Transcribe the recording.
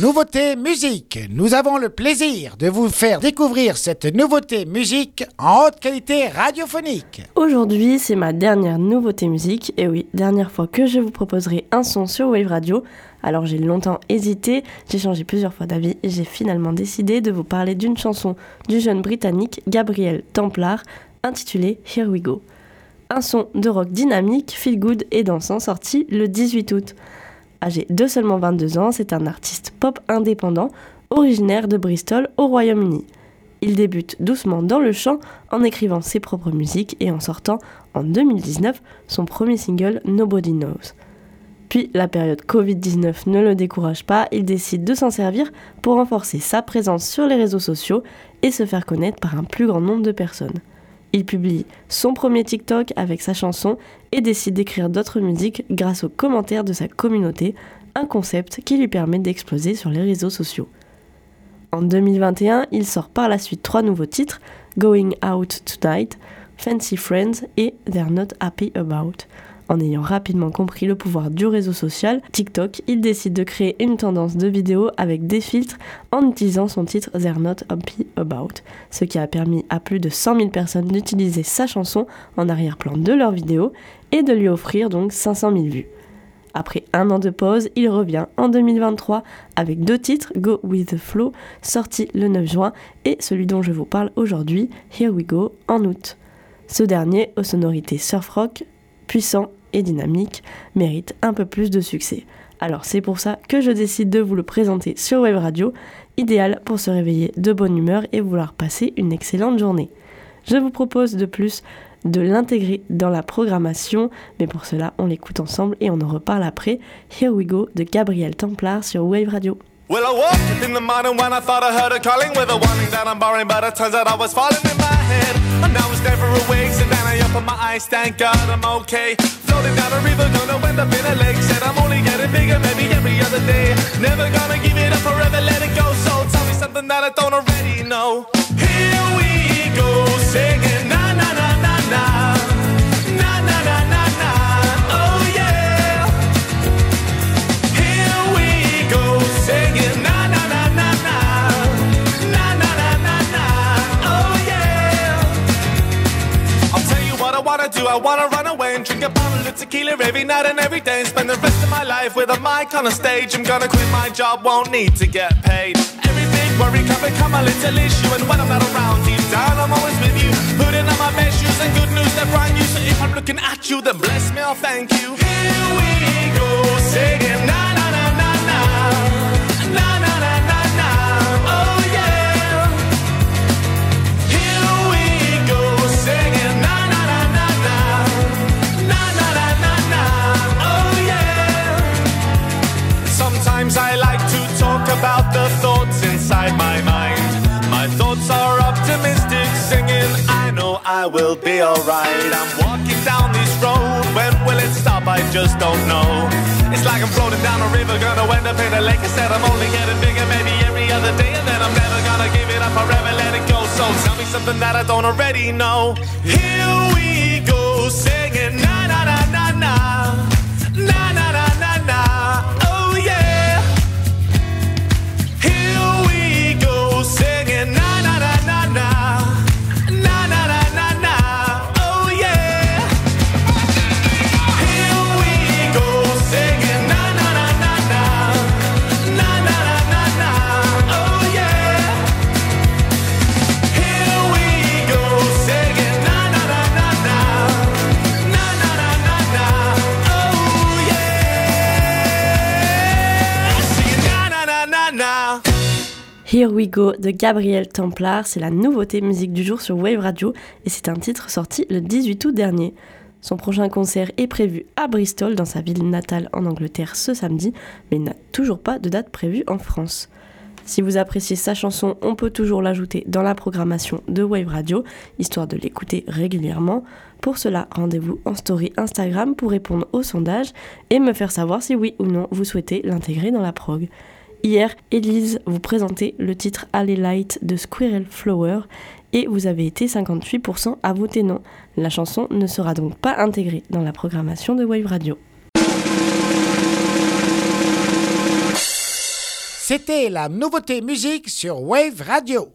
Nouveauté musique. Nous avons le plaisir de vous faire découvrir cette nouveauté musique en haute qualité radiophonique. Aujourd'hui, c'est ma dernière nouveauté musique. Et oui, dernière fois que je vous proposerai un son sur Wave Radio. Alors j'ai longtemps hésité, j'ai changé plusieurs fois d'avis et j'ai finalement décidé de vous parler d'une chanson du jeune britannique Gabriel Templar intitulée Here We Go. Un son de rock dynamique, feel good et dansant sorti le 18 août. Âgé de seulement 22 ans, c'est un artiste pop indépendant, originaire de Bristol au Royaume-Uni. Il débute doucement dans le chant en écrivant ses propres musiques et en sortant en 2019 son premier single Nobody Knows. Puis la période Covid-19 ne le décourage pas, il décide de s'en servir pour renforcer sa présence sur les réseaux sociaux et se faire connaître par un plus grand nombre de personnes. Il publie son premier TikTok avec sa chanson et décide d'écrire d'autres musiques grâce aux commentaires de sa communauté, un concept qui lui permet d'exploser sur les réseaux sociaux. En 2021, il sort par la suite trois nouveaux titres, Going Out Tonight, Fancy Friends et They're Not Happy About. En ayant rapidement compris le pouvoir du réseau social, TikTok, il décide de créer une tendance de vidéo avec des filtres en utilisant son titre They're Not Happy About, ce qui a permis à plus de 100 000 personnes d'utiliser sa chanson en arrière-plan de leur vidéo et de lui offrir donc 500 000 vues. Après un an de pause, il revient en 2023 avec deux titres, Go With The Flow, sorti le 9 juin, et celui dont je vous parle aujourd'hui, Here We Go, en août. Ce dernier, aux sonorités surf rock, puissant et dynamique, mérite un peu plus de succès. Alors c'est pour ça que je décide de vous le présenter sur Web Radio, idéal pour se réveiller de bonne humeur et vouloir passer une excellente journée. Je vous propose de plus de l'intégrer dans la programmation, mais pour cela on l'écoute ensemble et on en reparle après. Here We Go de Gabriel Templar sur Wave Radio. So then my eyes, thank God I'm okay. Floating down a river, gonna end up in a lake. Said I'm only getting bigger, maybe every other day. Never gonna give it up forever, let it go. So tell me something that I don't already I wanna run away and drink a bottle of tequila every night and every day and spend the rest of my life with a mic on a stage. I'm gonna quit my job, won't need to get paid. Every big worry can become a little issue, and when I'm not around, deep down I'm always with you. Putting on my best shoes and good news that brand new. So if I'm looking at you, then bless me, I'll thank you. Here we I will be alright. I'm walking down this road. When will it stop? I just don't know. It's like I'm floating down a river gonna end up in a lake I said I'm only getting bigger maybe every other day. And then I'm never gonna give it up forever let it go. So tell me something that I don't already know. Here we Here We Go de Gabriel Templar, c'est la nouveauté musique du jour sur Wave Radio et c'est un titre sorti le 18 août dernier. Son prochain concert est prévu à Bristol, dans sa ville natale en Angleterre, ce samedi, mais n'a toujours pas de date prévue en France. Si vous appréciez sa chanson, on peut toujours l'ajouter dans la programmation de Wave Radio, histoire de l'écouter régulièrement. Pour cela, rendez-vous en story Instagram pour répondre au sondage et me faire savoir si oui ou non vous souhaitez l'intégrer dans la prog. Hier, Elise vous présentait le titre Alley Light de Squirrel Flower et vous avez été 58% à voter non. La chanson ne sera donc pas intégrée dans la programmation de Wave Radio. C'était la nouveauté musique sur Wave Radio.